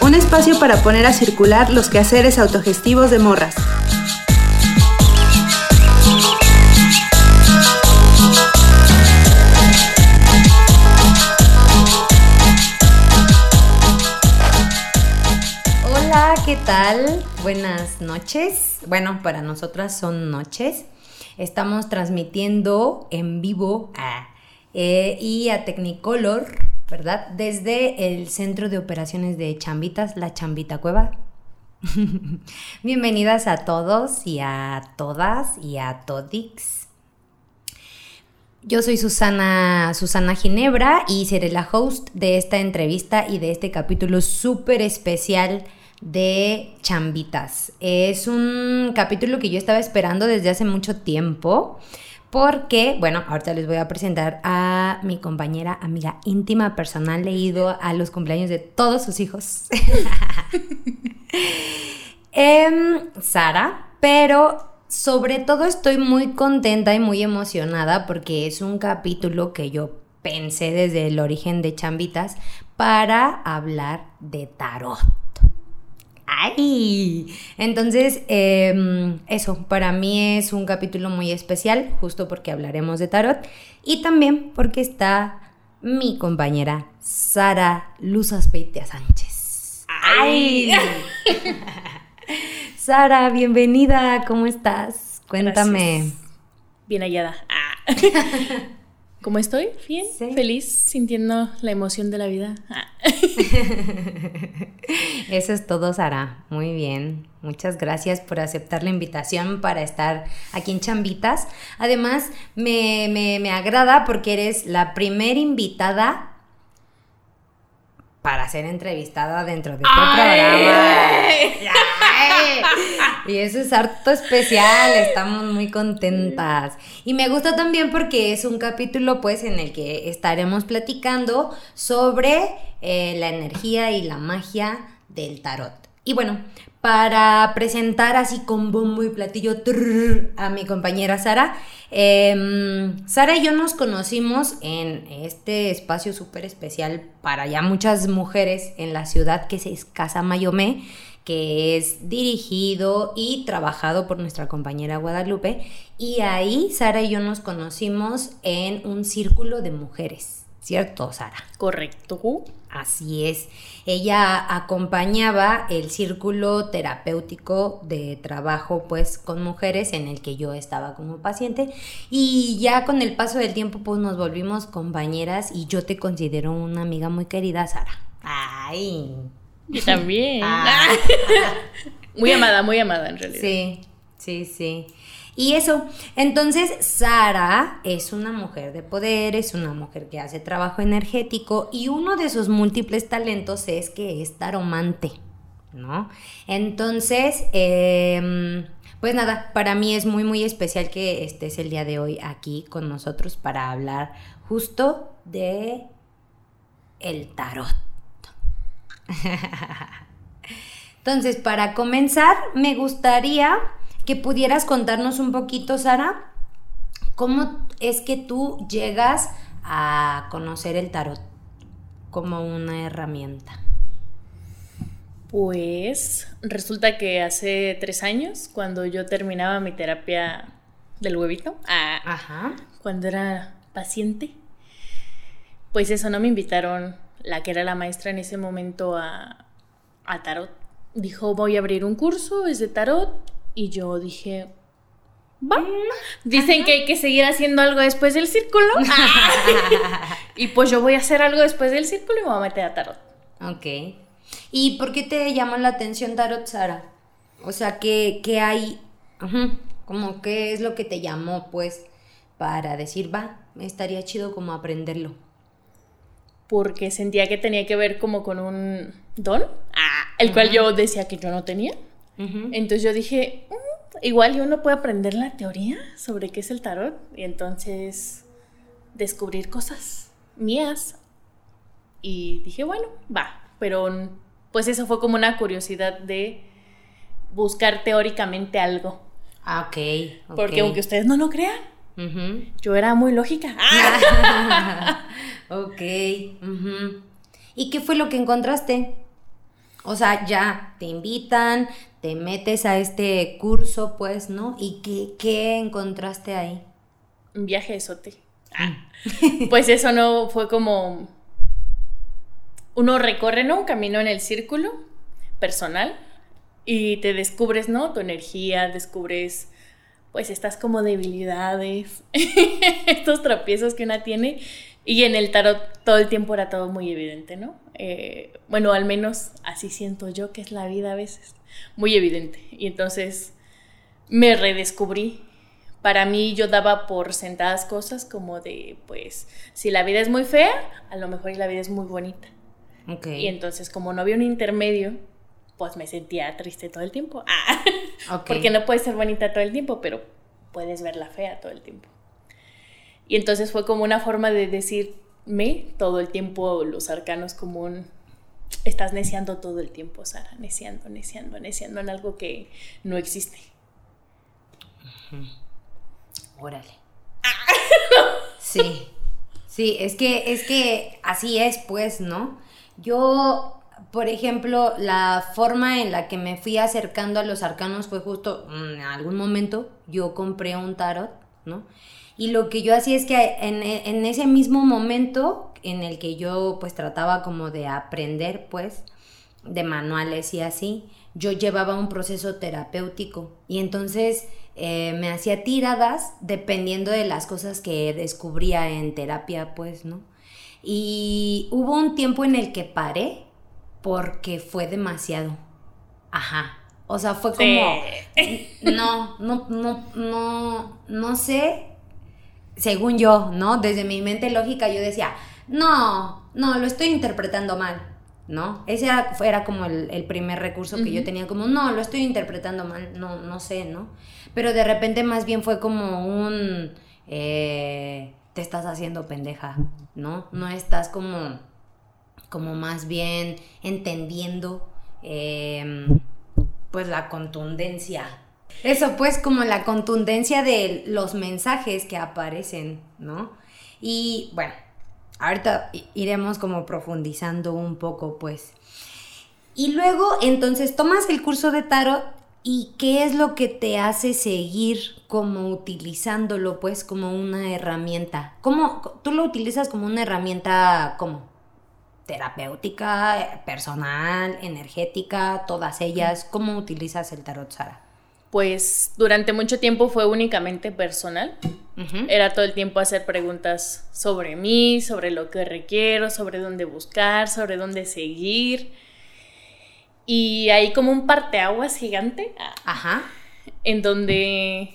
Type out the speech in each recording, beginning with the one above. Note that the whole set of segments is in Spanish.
un espacio para poner a circular los quehaceres autogestivos de morras. Hola, ¿qué tal? Buenas noches. Bueno, para nosotras son noches. Estamos transmitiendo en vivo a, eh, y a Technicolor, ¿verdad? Desde el Centro de Operaciones de Chambitas, la Chambita Cueva. Bienvenidas a todos y a todas y a todix. Yo soy Susana, Susana Ginebra y seré la host de esta entrevista y de este capítulo súper especial de Chambitas. Es un capítulo que yo estaba esperando desde hace mucho tiempo porque, bueno, ahorita les voy a presentar a mi compañera, amiga íntima, personal, leído a los cumpleaños de todos sus hijos. Em, Sara, pero sobre todo estoy muy contenta y muy emocionada porque es un capítulo que yo pensé desde el origen de Chambitas para hablar de tarot. ¡Ay! Entonces, em, eso, para mí es un capítulo muy especial, justo porque hablaremos de tarot y también porque está mi compañera Sara Luz Aspeitia Sánchez. ¡Ay! Sara, bienvenida, ¿cómo estás? Cuéntame. Gracias. Bien hallada. Ah. ¿Cómo estoy? Bien, Sí. feliz, sintiendo la emoción de la vida. Ah. Eso es todo, Sara. Muy bien. Muchas gracias por aceptar la invitación para estar aquí en Chambitas. Además, me, me- me agrada porque eres la primera invitada para ser entrevistada dentro de este programa. Ay. Y eso es harto especial, estamos muy contentas. Y me gusta también porque es un capítulo pues en el que estaremos platicando sobre eh, la energía y la magia del tarot. Y bueno, para presentar así con bombo y platillo trrr, a mi compañera Sara, em, Sara y yo nos conocimos en este espacio súper especial para ya muchas mujeres en la ciudad que es Casa Mayomé que es dirigido y trabajado por nuestra compañera Guadalupe. Y ahí Sara y yo nos conocimos en un círculo de mujeres, ¿cierto, Sara? Correcto. Así es. Ella acompañaba el círculo terapéutico de trabajo pues con mujeres en el que yo estaba como paciente y ya con el paso del tiempo pues nos volvimos compañeras y yo te considero una amiga muy querida, Sara. Ay. Yo también. Ah. Muy amada, muy amada en realidad. Sí, sí, sí. Y eso, entonces Sara es una mujer de poder, es una mujer que hace trabajo energético y uno de sus múltiples talentos es que es taromante, ¿no? Entonces, em, pues nada, para mí es muy, muy especial que estés el día de hoy aquí con nosotros para hablar justo de el tarot. Entonces, para comenzar, me gustaría que pudieras contarnos un poquito, Sara, cómo es que tú llegas a conocer el tarot como una herramienta. Pues resulta que hace tres años, cuando yo terminaba mi terapia del huevito, ah, Ajá. cuando era paciente, pues eso, no me invitaron la que era la maestra en ese momento a, a tarot. Dijo, voy a abrir un curso, es de tarot, y yo dije, va. Dicen que hay que seguir haciendo algo después del círculo. y pues yo voy a hacer algo después del círculo y me voy a meter a tarot. Ok. ¿Y por qué te llamó la atención Tarot, Sara? O sea, ¿qué, qué hay? Como qué es lo que te llamó, pues, para decir, va, estaría chido como aprenderlo. Porque sentía que tenía que ver como con un don, ah, el cual yo decía que yo no tenía. Entonces yo dije, "Mm, igual y uno puede aprender la teoría sobre qué es el tarot y entonces descubrir cosas mías. Y dije, bueno, va, pero pues eso fue como una curiosidad de buscar teóricamente algo. Ah, ok. ok. Porque aunque ustedes no lo crean. Yo era muy lógica. ok. ujú. ¿Y qué fue lo que encontraste? O sea, ya te invitan, te metes a este curso, pues, ¿no? ¿Y qué, qué encontraste ahí? Un viaje de sote. Pues eso no fue como. Uno recorre, ¿no? Un camino en el círculo personal y te descubres, ¿no? Tu energía, descubres, pues, estas como debilidades, estos tropiezos que una tiene. Y en el tarot todo el tiempo era todo muy evidente, ¿no? Eh, bueno, al menos así siento yo que es la vida a veces. Muy evidente. Y entonces me redescubrí. Para mí yo daba por sentadas cosas como de, pues, si la vida es muy fea, a lo mejor la vida es muy bonita. Ok. Y entonces como no había un intermedio, pues me sentía triste todo el tiempo. Ah, Ok. Porque no puedes ser bonita todo el tiempo, pero puedes verla fea todo el tiempo. Y entonces fue como una forma de decirme todo el tiempo los arcanos como un... Estás neciando todo el tiempo, Sara, neciando, neciando, neciando en algo que no existe. Órale. Sí. Sí, es que, es que así es, pues, ¿no? Yo, por ejemplo, la forma en la que me fui acercando a los arcanos fue justo mm, en algún momento yo compré un tarot, ¿no? Y lo que yo hacía es que en, en ese mismo momento en el que yo pues trataba como de aprender, pues, de manuales y así, yo llevaba un proceso terapéutico y entonces eh, me hacía tiradas dependiendo de las cosas que descubría en terapia, pues, ¿no? Y hubo un tiempo en el que paré porque fue demasiado. Ajá. O sea, fue como... No, no, no, no, no sé. Según yo, ¿no? Desde mi mente lógica yo decía, no, no, lo estoy interpretando mal, ¿no? Ese era, era como el, el primer recurso que yo tenía, como, no, lo estoy interpretando mal, no, no sé, ¿no? Pero de repente más bien fue como un, eh, te estás haciendo pendeja, ¿no? No estás como, como más bien entendiendo, em, pues la contundencia. Eso pues como la contundencia de los mensajes que aparecen, ¿no? Y bueno, ahorita iremos como profundizando un poco pues. Y luego entonces tomas el curso de tarot y qué es lo que te hace seguir como utilizándolo pues como una herramienta. ¿Cómo tú lo utilizas como una herramienta como terapéutica, eh, personal, energética, todas ellas? ¿Cómo utilizas el tarot, Sara? Pues durante mucho tiempo fue únicamente personal. Era todo el tiempo hacer preguntas sobre mí, sobre lo que requiero, sobre dónde buscar, sobre dónde seguir. Y hay como un parteaguas gigante Ajá. en donde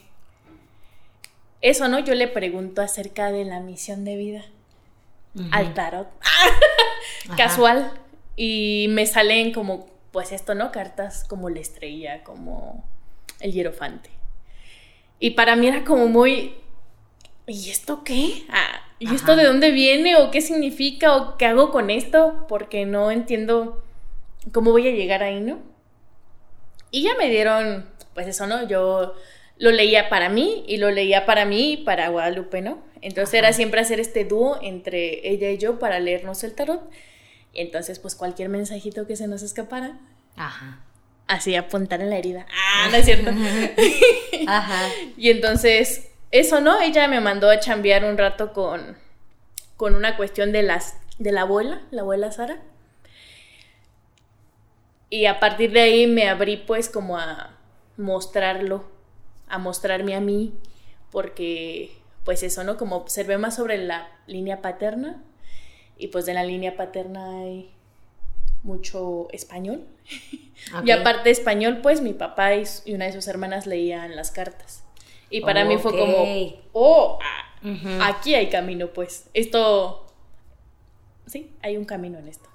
eso, ¿no? Yo le pregunto acerca de la misión de vida al tarot. Casual. Y me salen como, pues esto, ¿no? Cartas como la estrella, como el hierofante. Y para mí era como muy, ¿y esto qué? Ah, ¿Y Ajá. esto de dónde viene? ¿O qué significa? ¿O qué hago con esto? Porque no entiendo cómo voy a llegar ahí, ¿no? Y ya me dieron, pues eso, ¿no? Yo lo leía para mí y lo leía para mí y para Guadalupe, ¿no? Entonces era siempre hacer este dúo entre ella y yo para leernos el tarot. Y entonces, pues cualquier mensajito que se nos escapara, Ajá. Así apuntar en la herida. Ah, no es cierto. Ajá. y entonces, eso, ¿no? Ella me mandó a chambear un rato con, con una cuestión de las de la abuela, la abuela Sara. Y a partir de ahí me abrí pues como a mostrarlo, a mostrarme a mí, porque pues eso, ¿no? Como observé más sobre la línea paterna y pues de la línea paterna hay mucho español. Y aparte español, pues mi papá y, una de sus hermanas leían las cartas. Y para mí fue como, oh, ah, aquí hay camino, pues. Esto, sí, hay un camino en esto.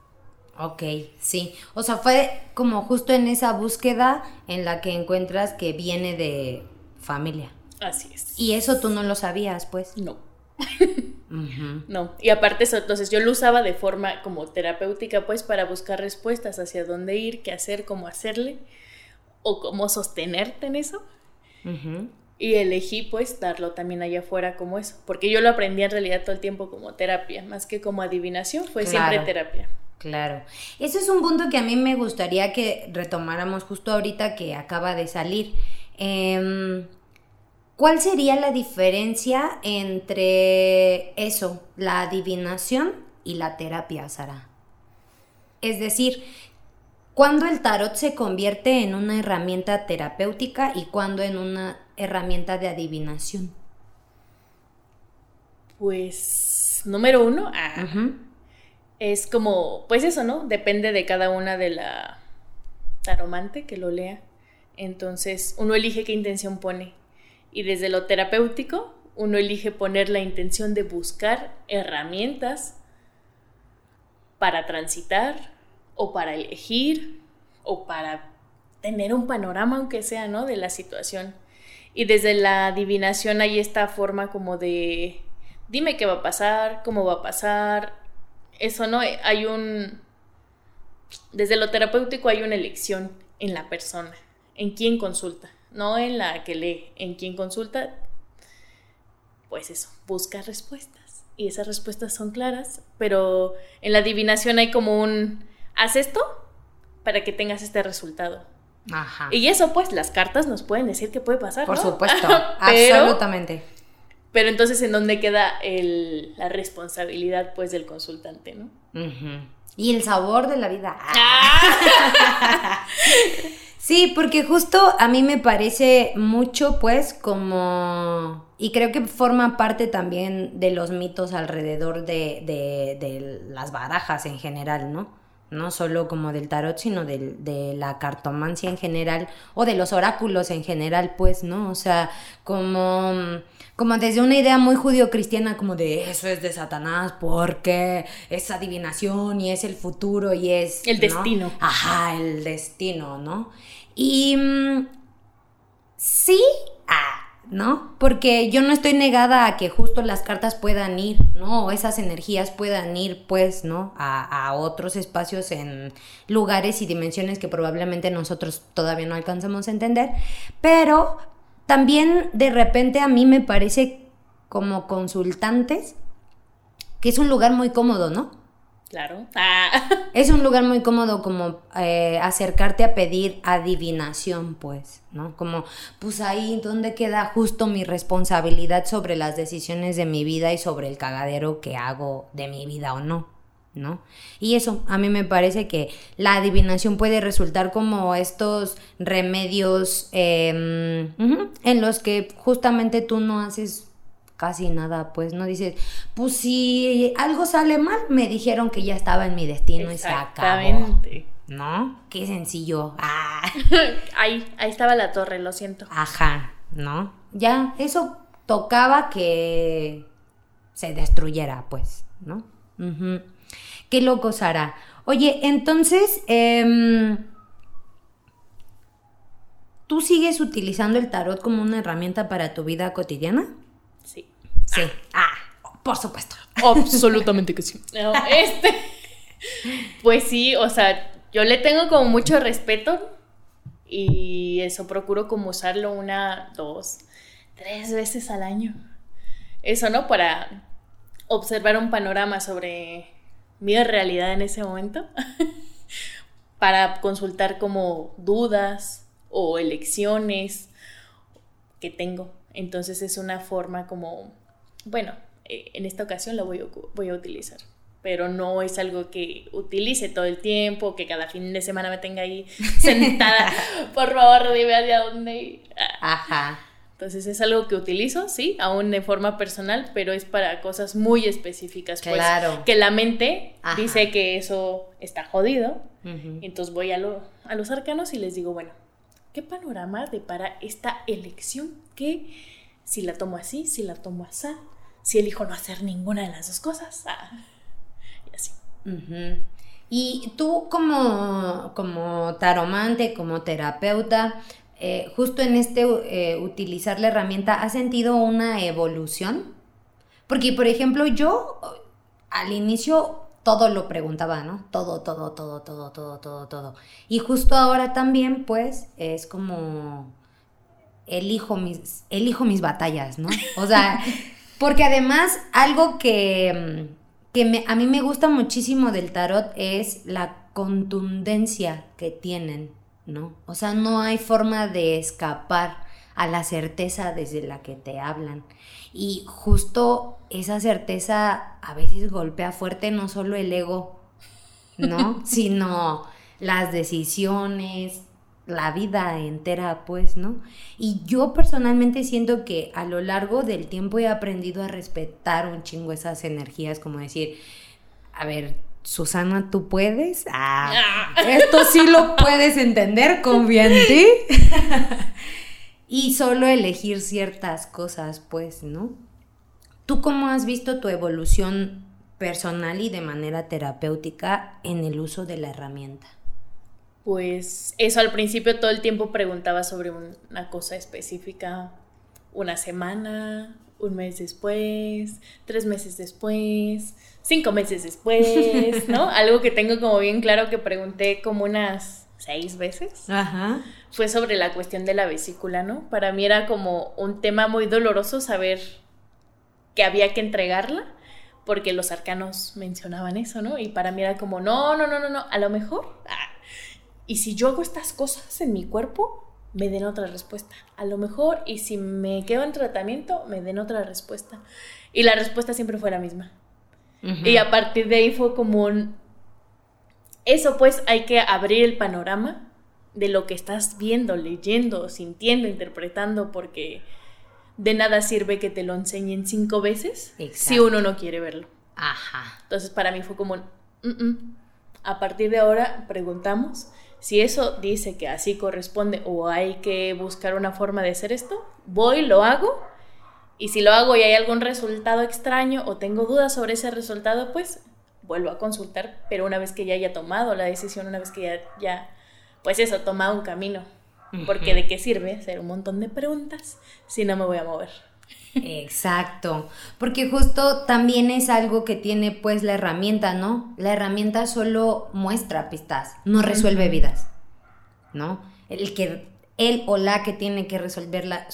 Ok, sí. O sea, fue como justo en esa búsqueda en la que encuentras que viene de familia. Así es. Y eso tú no lo sabías, pues. No, No. Y aparte eso, entonces yo lo usaba de forma como terapéutica, pues, para buscar respuestas hacia dónde ir, qué hacer, cómo hacerle, o cómo sostenerte en eso. Y elegí pues darlo también allá afuera como eso, porque yo lo aprendí en realidad todo el tiempo como terapia, más que como adivinación, fue siempre terapia. Claro. Ese es un punto que a mí me gustaría que retomáramos justo ahorita que acaba de salir. Em, ¿Cuál sería la diferencia entre eso, la adivinación y la terapia, Sara? Es decir, ¿cuándo el tarot se convierte en una herramienta terapéutica y cuándo en una herramienta de adivinación? Pues, número uno, ah, es como, pues eso, ¿no? Depende de cada una de la taromante que lo lea. Entonces, uno elige qué intención pone. Y desde lo terapéutico, uno elige poner la intención de buscar herramientas para transitar o para elegir o para tener un panorama, aunque sea, ¿no? De la situación. Y desde la adivinación hay esta forma como de, dime qué va a pasar, cómo va a pasar. Eso, ¿no? Hay un... Desde lo terapéutico hay una elección en la persona, en quién consulta, no en la que lee, en quién consulta, pues eso, busca respuestas. Y esas respuestas son claras, pero en la adivinación hay como un, haz esto para que tengas este resultado. Ajá. Y eso, pues, las cartas nos pueden decir qué puede pasar. Por supuesto, absolutamente. Pero entonces, ¿en dónde queda la responsabilidad, pues, del consultante, no? Y el sabor de la vida. Ah. sí, porque justo a mí me parece mucho, pues, como... Y creo que forma parte también de los mitos alrededor de, de las barajas en general, ¿no? no solo como del tarot, sino de la cartomancia en general o de los oráculos en general, pues, ¿no? O sea, como, como desde una idea muy judío-cristiana, como de eso es de Satanás porque es adivinación y es el futuro y es... El destino. Ajá, el destino, ¿no? Y mm, sí, ah, ¿no? Porque yo no estoy negada a que justo las cartas puedan ir, ¿no? O esas energías puedan ir, pues, ¿no? A, a, otros espacios en lugares y dimensiones que probablemente nosotros todavía no alcanzamos a entender. Pero también de repente a mí me parece como consultantes que es un lugar muy cómodo, ¿no? Claro. Ah. Es un lugar muy cómodo como eh, acercarte a pedir adivinación, pues, ¿no? Como, pues ahí donde queda justo mi responsabilidad sobre las decisiones de mi vida y sobre el cagadero que hago de mi vida o no, ¿no? Y eso, a mí me parece que la adivinación puede resultar como estos remedios em, en los que justamente tú no haces casi nada, pues no dices, pues si algo sale mal, me dijeron que ya estaba en mi destino y se acabó. ¿No? Qué sencillo. Ah. ahí, ahí estaba la torre, lo siento. Ajá, ¿no? Ya, eso tocaba que se destruyera, pues, ¿no? Qué loco, Sara. Oye, entonces, em, ¿tú sigues utilizando el tarot como una herramienta para tu vida cotidiana? Sí. Ah, por supuesto. Absolutamente que sí. este. Pues sí, o sea, yo le tengo como mucho respeto y eso procuro como usarlo una, dos, tres veces al año. Eso, ¿no? Para observar un panorama sobre mi realidad en ese momento. para consultar como dudas o elecciones que tengo entonces es una forma como, bueno, eh, en esta ocasión la voy a, voy a utilizar, pero no es algo que utilice todo el tiempo, que cada fin de semana me tenga ahí sentada, por favor, dime hacia dónde. Ajá. Entonces es algo que utilizo, sí, aún de forma personal, pero es para cosas muy específicas. Pues, claro. Que la mente dice que eso está jodido. Entonces voy a, a los arcanos y les digo, bueno, ¿qué panorama depara esta elección? ¿Qué? Si la tomo así, si la tomo así, si elijo no hacer ninguna de las dos cosas. Ah, y así. Y tú como, como taromante, como terapeuta, eh, justo en este eh, utilizar la herramienta, ¿has sentido una evolución? Porque, por ejemplo, yo al inicio todo lo preguntaba, ¿no? Todo, todo, todo, todo, todo, todo, todo. Y justo ahora también, pues, es como elijo mis, elijo mis batallas, ¿no? O sea, porque además algo que, que a mí me gusta muchísimo del tarot es la contundencia que tienen, ¿no? O sea, no hay forma de escapar a la certeza desde la que te hablan. Y justo esa certeza a veces golpea fuerte no solo el ego, ¿no? sino las decisiones, la vida entera, pues, ¿no? Y yo personalmente siento que a lo largo del tiempo he aprendido a respetar un chingo esas energías, como decir, a ver, Susana, ¿tú puedes? Ah, esto sí lo puedes entender, confía en ti. y solo elegir ciertas cosas, pues, ¿no? ¿Tú cómo has visto tu evolución personal y de manera terapéutica en el uso de la herramienta? Pues eso al principio todo el tiempo preguntaba sobre una cosa específica, una semana, un mes después, tres meses después, cinco meses después, ¿no? Algo que tengo como bien claro que pregunté como unas seis veces. Ajá. Fue sobre la cuestión de la vesícula, ¿no? Para mí era como un tema muy doloroso saber que había que entregarla, porque los arcanos mencionaban eso, ¿no? Y para mí era como, no, no, no, no, no, a lo mejor. Ah, y si yo hago estas cosas en mi cuerpo, me den otra respuesta. A lo mejor, y si me quedo en tratamiento, me den otra respuesta. Y la respuesta siempre fue la misma. Y a partir de ahí fue como un... Eso pues hay que abrir el panorama de lo que estás viendo, leyendo, sintiendo, interpretando, porque de nada sirve que te lo enseñen cinco veces si uno no quiere verlo. Ajá. Entonces para mí fue como, a partir de ahora preguntamos si eso dice que así corresponde o hay que buscar una forma de hacer esto, voy, lo hago y si lo hago y hay algún resultado extraño o tengo dudas sobre ese resultado, pues vuelvo a consultar, pero una vez que ya haya tomado la decisión, una vez que ya, ya pues eso, toma un camino. Porque de qué sirve hacer un montón de preguntas si no me voy a mover. Exacto, porque justo también es algo que tiene pues la herramienta, ¿no? La herramienta solo muestra pistas, no resuelve vidas, ¿no? El que él o la que tiene que resolver la,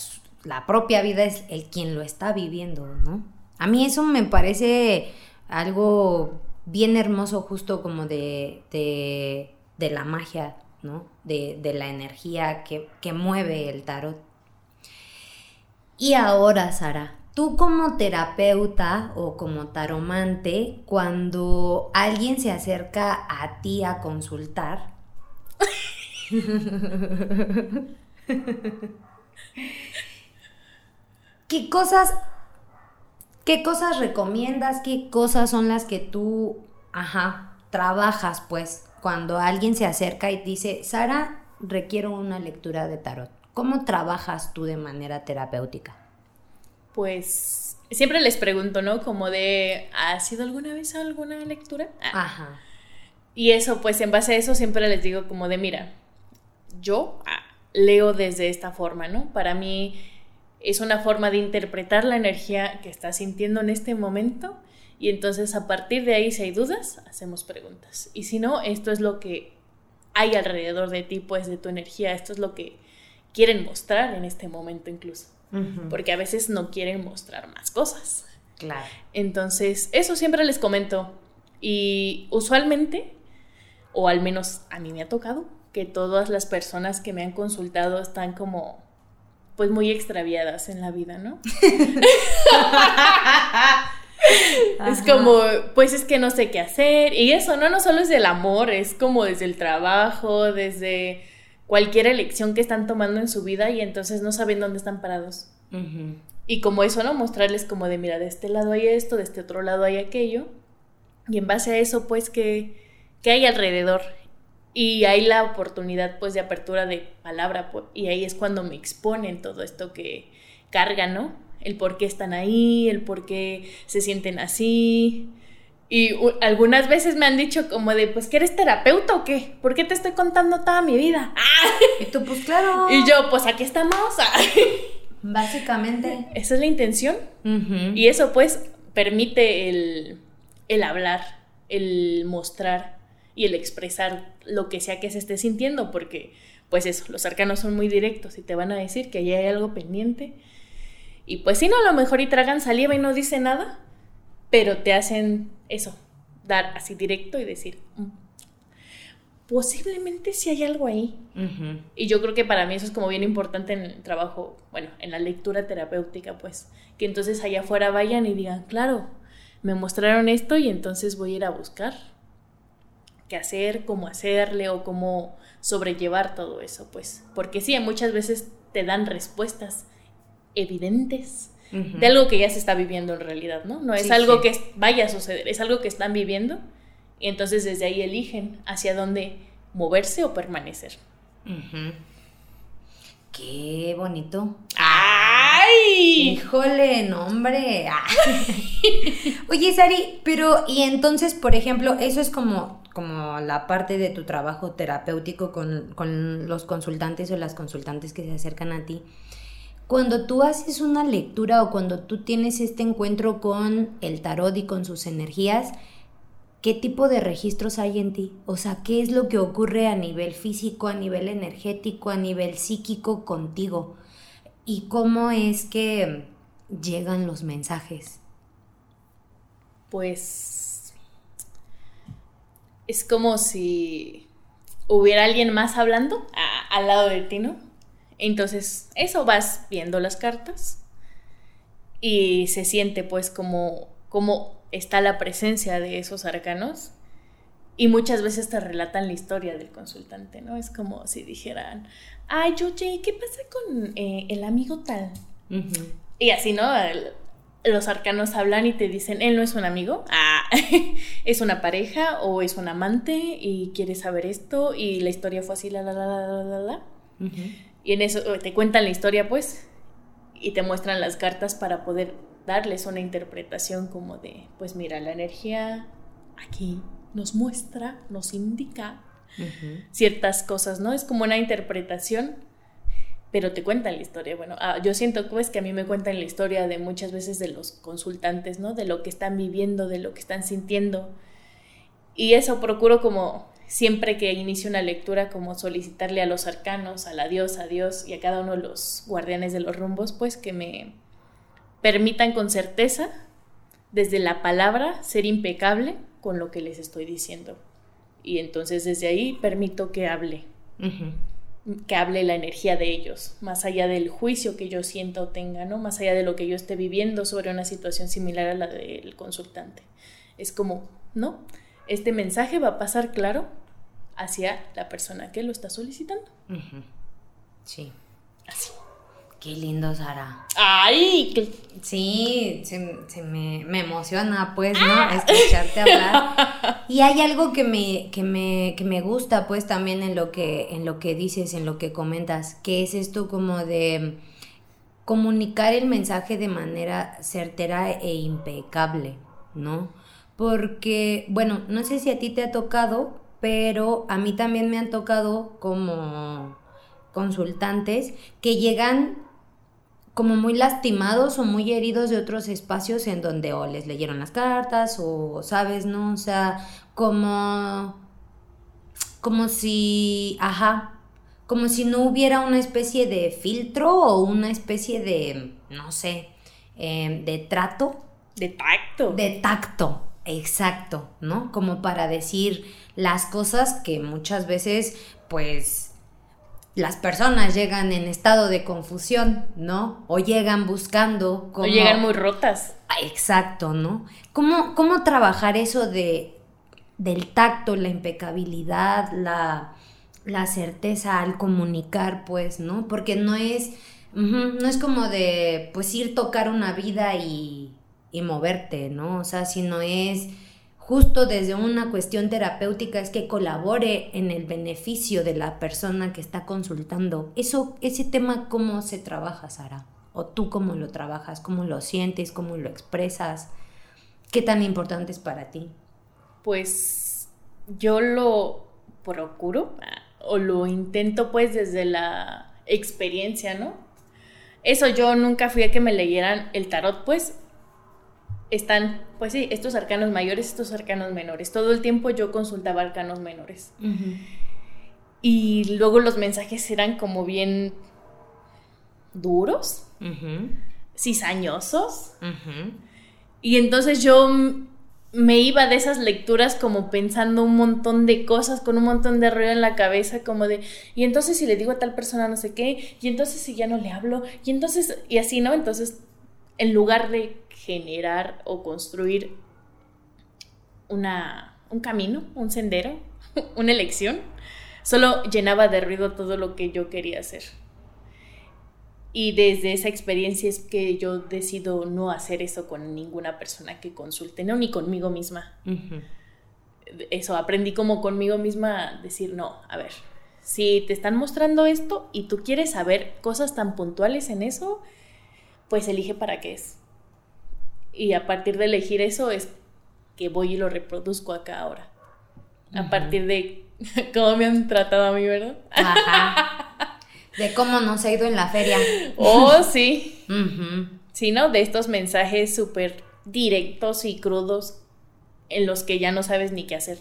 la propia vida es el quien lo está viviendo, ¿no? A mí eso me parece algo bien hermoso justo como de, de, de la magia ¿no? De, la energía que, que mueve el tarot. Y ahora, Sara, tú como terapeuta o como taromante, cuando alguien se acerca a ti a consultar, ¿qué cosas, qué cosas recomiendas? ¿Qué cosas son las que tú, ajá, trabajas pues cuando alguien se acerca y dice, Sara, requiero una lectura de tarot? ¿Cómo trabajas tú de manera terapéutica? Pues siempre les pregunto, ¿no? Como de, ¿ha sido alguna vez alguna lectura? Ah. Ajá. Y eso, pues en base a eso siempre les digo como de, mira, yo ah, leo desde esta forma, ¿no? Para mí es una forma de interpretar la energía que estás sintiendo en este momento y entonces a partir de ahí, si hay dudas, hacemos preguntas. Y si no, esto es lo que hay alrededor de ti, pues de tu energía, esto es lo que quieren mostrar en este momento incluso. Porque a veces no quieren mostrar más cosas. Claro. Entonces, eso siempre les comento. Y usualmente, o al menos a mí me ha tocado, que todas las personas que me han consultado están como pues muy extraviadas en la vida, ¿no? es como, pues es que no sé qué hacer. Y eso, ¿no? No solo es del amor, es como desde el trabajo, desde cualquier elección que están tomando en su vida y entonces no saben dónde están parados. Y como eso, ¿no? Mostrarles como de, mira, de este lado hay esto, de este otro lado hay aquello. Y en base a eso, pues, que, que hay alrededor. Y hay la oportunidad, pues, de apertura de palabra. Pues, y ahí es cuando me exponen todo esto que carga, ¿no? el por qué están ahí, el por qué se sienten así. Y algunas veces me han dicho como de, pues, ¿que eres terapeuta o qué? ¿Por qué te estoy contando toda mi vida? Y tú, pues, claro. Y yo, pues, aquí estamos. Básicamente. Esa es la intención. Y eso, pues, permite el, el hablar, el mostrar y el expresar lo que sea que se esté sintiendo, porque pues eso, los arcanos son muy directos y te van a decir que allí hay algo pendiente. Y pues si no, a lo mejor y tragan saliva y no dicen nada, pero te hacen eso, dar así directo y decir, mm, posiblemente sí hay algo ahí. Y yo creo que para mí eso es como bien importante en el trabajo, bueno, en la lectura terapéutica, pues, que entonces allá afuera vayan y digan, claro, me mostraron esto y entonces voy a ir a buscar qué hacer, cómo hacerle o cómo sobrellevar todo eso, pues, porque sí, muchas veces te dan respuestas evidentes de algo que ya se está viviendo en realidad, ¿no? No es algo que vaya a suceder, es algo que están viviendo y entonces desde ahí eligen hacia dónde moverse o permanecer. Qué bonito. ¡Ay! Híjole, nombre. Oye, Sari, pero y entonces, por ejemplo, eso es como, como la parte de tu trabajo terapéutico con, con los consultantes o las consultantes que se acercan a ti. Cuando tú haces una lectura o cuando tú tienes este encuentro con el tarot y con sus energías, ¿qué tipo de registros hay en ti? O sea, ¿qué es lo que ocurre a nivel físico, a nivel energético, a nivel psíquico contigo? ¿Y cómo es que llegan los mensajes? Pues es como si hubiera alguien más hablando al lado de ti, ¿no? Entonces, eso vas viendo las cartas y se siente pues como, como está la presencia de esos arcanos y muchas veces te relatan la historia del consultante, ¿no? Es como si dijeran, ay, oye, ¿qué pasa con eh, el amigo tal? Y así, ¿no? los arcanos hablan y te dicen, él no es un amigo, ah, es una pareja o es un amante y quiere saber esto y la historia fue así, la, la, la, la, la, la. Y en eso te cuentan la historia, pues, y te muestran las cartas para poder darles una interpretación como de, pues mira, la energía aquí nos muestra, nos indica ciertas cosas, ¿no? Es como una interpretación, pero te cuentan la historia. Bueno, ah, yo siento pues que a mí me cuentan la historia de muchas veces de los consultantes, ¿no? De lo que están viviendo, de lo que están sintiendo. Y eso procuro como siempre que inicio una lectura como solicitarle a los arcanos, a la diosa, a Dios y a cada uno de los guardianes de los rumbos, pues que me permitan con certeza, desde la palabra, ser impecable con lo que les estoy diciendo. Y entonces desde ahí permito que hable, que hable la energía de ellos, más allá del juicio que yo sienta o tenga, ¿no? Más allá de lo que yo esté viviendo sobre una situación similar a la del consultante. Es como, ¿no? Este mensaje va a pasar claro hacia la persona que lo está solicitando. Sí. Así. Qué lindo, Sara. ¡Ay! Sí, se, me, emociona, pues, ¿no? Ah. Escucharte hablar. Y hay algo que me, que me, que me gusta, pues, también en lo, que, en lo que dices, en lo que comentas, que es esto como de comunicar el mensaje de manera certera e impecable, ¿no? Porque, bueno, no sé si a ti te ha tocado, pero a mí también me han tocado como consultantes que llegan como muy lastimados o muy heridos de otros espacios en donde o les leyeron las cartas o sabes, ¿no? O sea, como como si, ajá, como si no hubiera una especie de filtro o una especie de, no sé, em, de trato. De tacto. De tacto, exacto, ¿no? Como para decir, las cosas que muchas veces pues las personas llegan en estado de confusión, ¿no? O llegan buscando como... O llegan muy rotas. Exacto, ¿no? ¿Cómo, cómo trabajar eso de, del tacto, la impecabilidad, la, la certeza al comunicar, pues, ¿no? Porque no es, no es como de, pues, ir tocar una vida y, y moverte, ¿no? O sea, sino es justo desde una cuestión terapéutica es que colabore en el beneficio de la persona que está consultando. Eso, ese tema, ¿cómo se trabaja, Sara? ¿O tú cómo lo trabajas? ¿Cómo lo sientes? ¿Cómo lo expresas? ¿Qué tan importante es para ti? Pues yo lo procuro o lo intento pues desde la experiencia, ¿no? Eso yo nunca fui a que me leyeran el tarot, pues están, pues sí, estos arcanos mayores, estos arcanos menores. Todo el tiempo yo consultaba arcanos menores. Y luego los mensajes eran como bien duros, cizañosos. Y entonces yo me iba de esas lecturas como pensando un montón de cosas, con un montón de ruido en la cabeza, como de, y entonces si le digo a tal persona no sé qué, y entonces si ya no le hablo, y entonces, y así, ¿no? Entonces, en lugar de generar o construir una, un camino, un sendero, una elección, solo llenaba de ruido todo lo que yo quería hacer. Y desde esa experiencia es que yo decido no hacer eso con ninguna persona que consulte, no, ni conmigo misma. Eso, aprendí como conmigo misma decir, no, a ver, si te están mostrando esto y tú quieres saber cosas tan puntuales en eso, pues elige para qué es. Y a partir de elegir eso es que voy y lo reproduzco acá ahora. A partir de cómo me han tratado a mí, ¿verdad? Ajá. De cómo nos ha ido en la feria. Oh, sí. Sí, ¿no? De estos mensajes súper directos y crudos en los que ya no sabes ni qué hacer.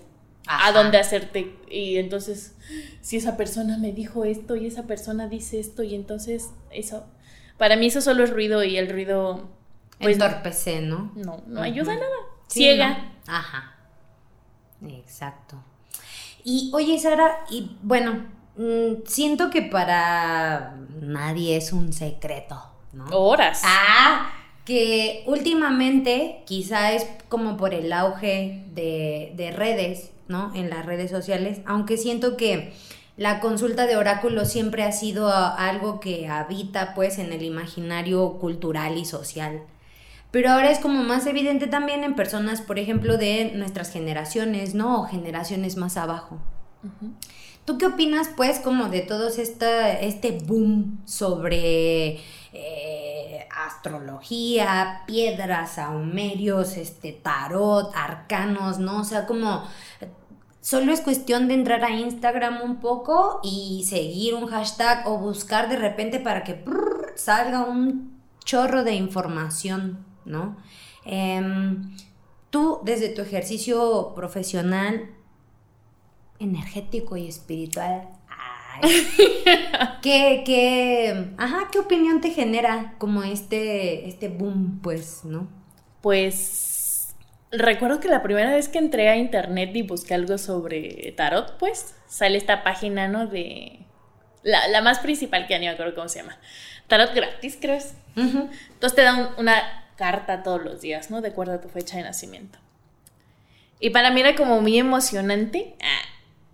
A dónde hacerte. Y entonces, si esa persona me dijo esto y esa persona dice esto y entonces eso... Para mí eso solo es ruido y el ruido... Pues, Entorpece, ¿no? No, no ayuda nada. Ciega. Ajá. Exacto. Y oye, Sara, y bueno, Mm, siento que para nadie es un secreto, ¿no? Horas. Ah, que últimamente quizá es como por el auge de, de redes, ¿no? En las redes sociales, aunque siento que la consulta de oráculo siempre ha sido algo que habita pues en el imaginario cultural y social. Pero ahora es como más evidente también en personas, por ejemplo, de nuestras generaciones, ¿no? O generaciones más abajo. ¿Tú qué opinas, pues, como de todo este boom sobre eh, astrología, piedras, aumerios, este, tarot, arcanos, ¿no? O sea, como solo es cuestión de entrar a Instagram un poco y seguir un hashtag o buscar de repente para que salga un chorro de información, ¿no? Em, tú, desde tu ejercicio profesional, energético y espiritual. ¿Qué, qué, ajá, ¿Qué opinión te genera como este, este boom, pues, no? Pues recuerdo que la primera vez que entré a internet y busqué algo sobre tarot, pues sale esta página, ¿no? De la, más principal que ya ni me acuerdo cómo se llama. Tarot gratis, creo es. Entonces te dan una carta todos los días, ¿no? De acuerdo a tu fecha de nacimiento. Y para mí era como muy emocionante. Ah,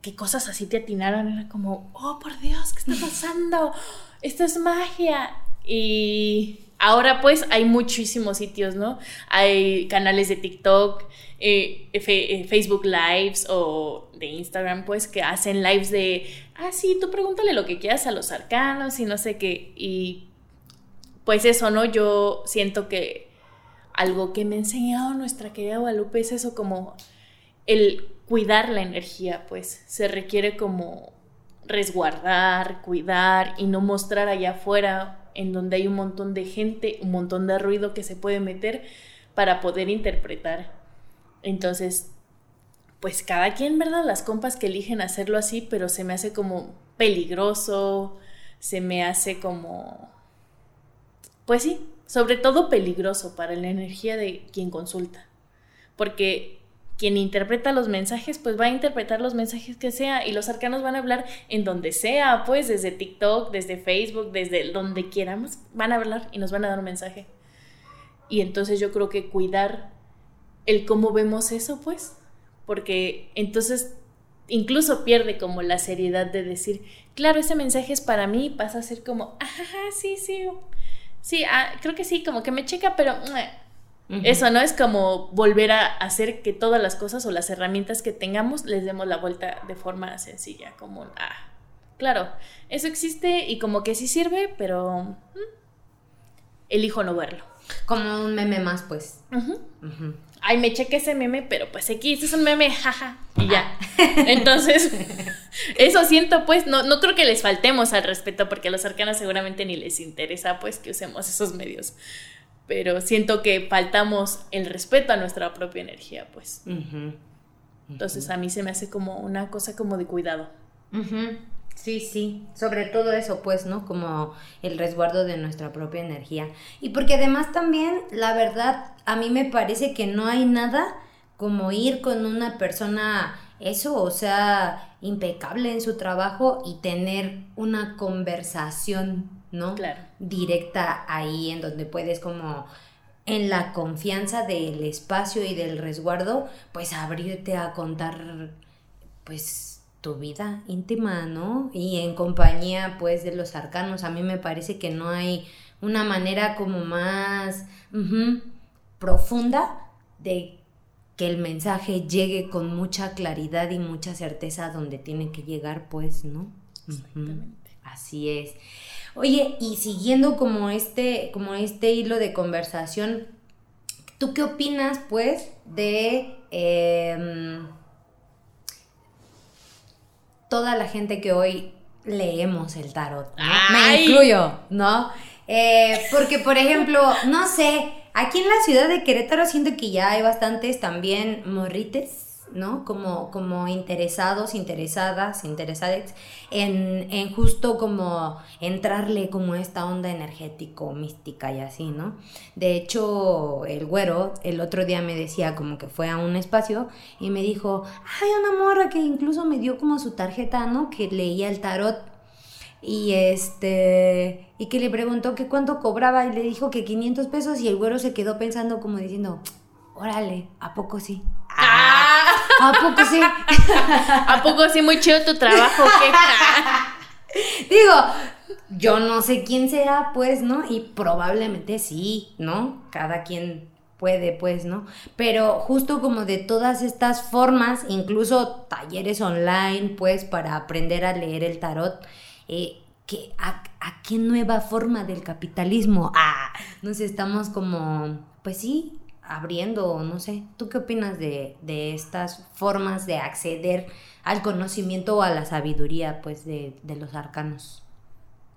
que cosas así te atinaron, era como, oh por Dios, ¿qué está pasando? Esto es magia. Y ahora pues hay muchísimos sitios, ¿no? Hay canales de TikTok, eh, eh, Facebook Lives o de Instagram, pues, que hacen lives de, ah, sí, tú pregúntale lo que quieras a los arcanos y no sé qué. Y pues eso, ¿no? Yo siento que algo que me ha enseñado nuestra querida Guadalupe es eso como el cuidar la energía, pues se requiere como resguardar, cuidar y no mostrar allá afuera en donde hay un montón de gente, un montón de ruido que se puede meter para poder interpretar. Entonces, pues cada quien, ¿verdad? Las compas que eligen hacerlo así, pero se me hace como peligroso, se me hace como... Pues sí, sobre todo peligroso para la energía de quien consulta. Porque quien interpreta los mensajes, pues va a interpretar los mensajes que sea y los arcanos van a hablar en donde sea, pues desde TikTok, desde Facebook, desde donde quieramos, van a hablar y nos van a dar un mensaje. Y entonces yo creo que cuidar el cómo vemos eso, pues, porque entonces incluso pierde como la seriedad de decir, claro, ese mensaje es para mí, pasa a ser como, ajá, sí, sí, sí, ah, creo que sí, como que me checa, pero... Eso, ¿no? Es como volver a hacer que todas las cosas o las herramientas que tengamos les demos la vuelta de forma sencilla, como, ah, claro, eso existe y como que sí sirve, pero mm, elijo no verlo. Como un meme más, pues. Ay, me cheque ese meme, pero pues aquí, este es un meme, jaja, y ya. Entonces, eso siento, pues, no, no creo que les faltemos al respeto, porque a los arcanos seguramente ni les interesa, pues, que usemos esos medios pero siento que faltamos el respeto a nuestra propia energía, pues. Entonces a mí se me hace como una cosa como de cuidado. Sí, sí, sobre todo eso, pues, ¿no? Como el resguardo de nuestra propia energía. Y porque además también, la verdad, a mí me parece que no hay nada como ir con una persona, eso, o sea, impecable en su trabajo y tener una conversación, ¿no? Claro. Directa ahí en donde puedes como en la confianza del espacio y del resguardo, pues abrirte a contar, pues tu vida íntima, ¿no? Y en compañía, pues, de los arcanos. A mí me parece que no hay una manera como más profunda de que el mensaje llegue con mucha claridad y mucha certeza donde tiene que llegar, pues, ¿no? Exactamente. Así es. Oye, y siguiendo como este, como este hilo de conversación, ¿tú qué opinas, pues, de em, toda la gente que hoy leemos el tarot. Me incluyo, ¿no? Eh, porque, por ejemplo, no sé, aquí en la ciudad de Querétaro siento que ya hay bastantes también morrites ¿no? Como, como interesados, interesadas, interesadas en, en, justo como entrarle como esta onda energético, mística y así, ¿no? De hecho, el güero el otro día me decía como que fue a un espacio y me dijo, hay una morra que incluso me dio como su tarjeta, ¿no? Que leía el tarot y este y que le preguntó que cuánto cobraba y le dijo que 500 pesos y el güero se quedó pensando como diciendo, órale, ¿a poco sí? Ah. ¿A poco sí? ¿A poco sí muy chido tu trabajo? Digo, yo no sé quién será, pues, ¿no? Y probablemente sí, ¿no? Cada quien puede, pues, ¿no? Pero justo como de todas estas formas, incluso talleres online, pues, para aprender a leer el tarot, eh, que a, a, qué nueva forma del capitalismo? Ah, nos estamos como, pues sí, abriendo, no sé, ¿tú qué opinas de, estas formas de acceder al conocimiento o a la sabiduría, pues, de, los arcanos?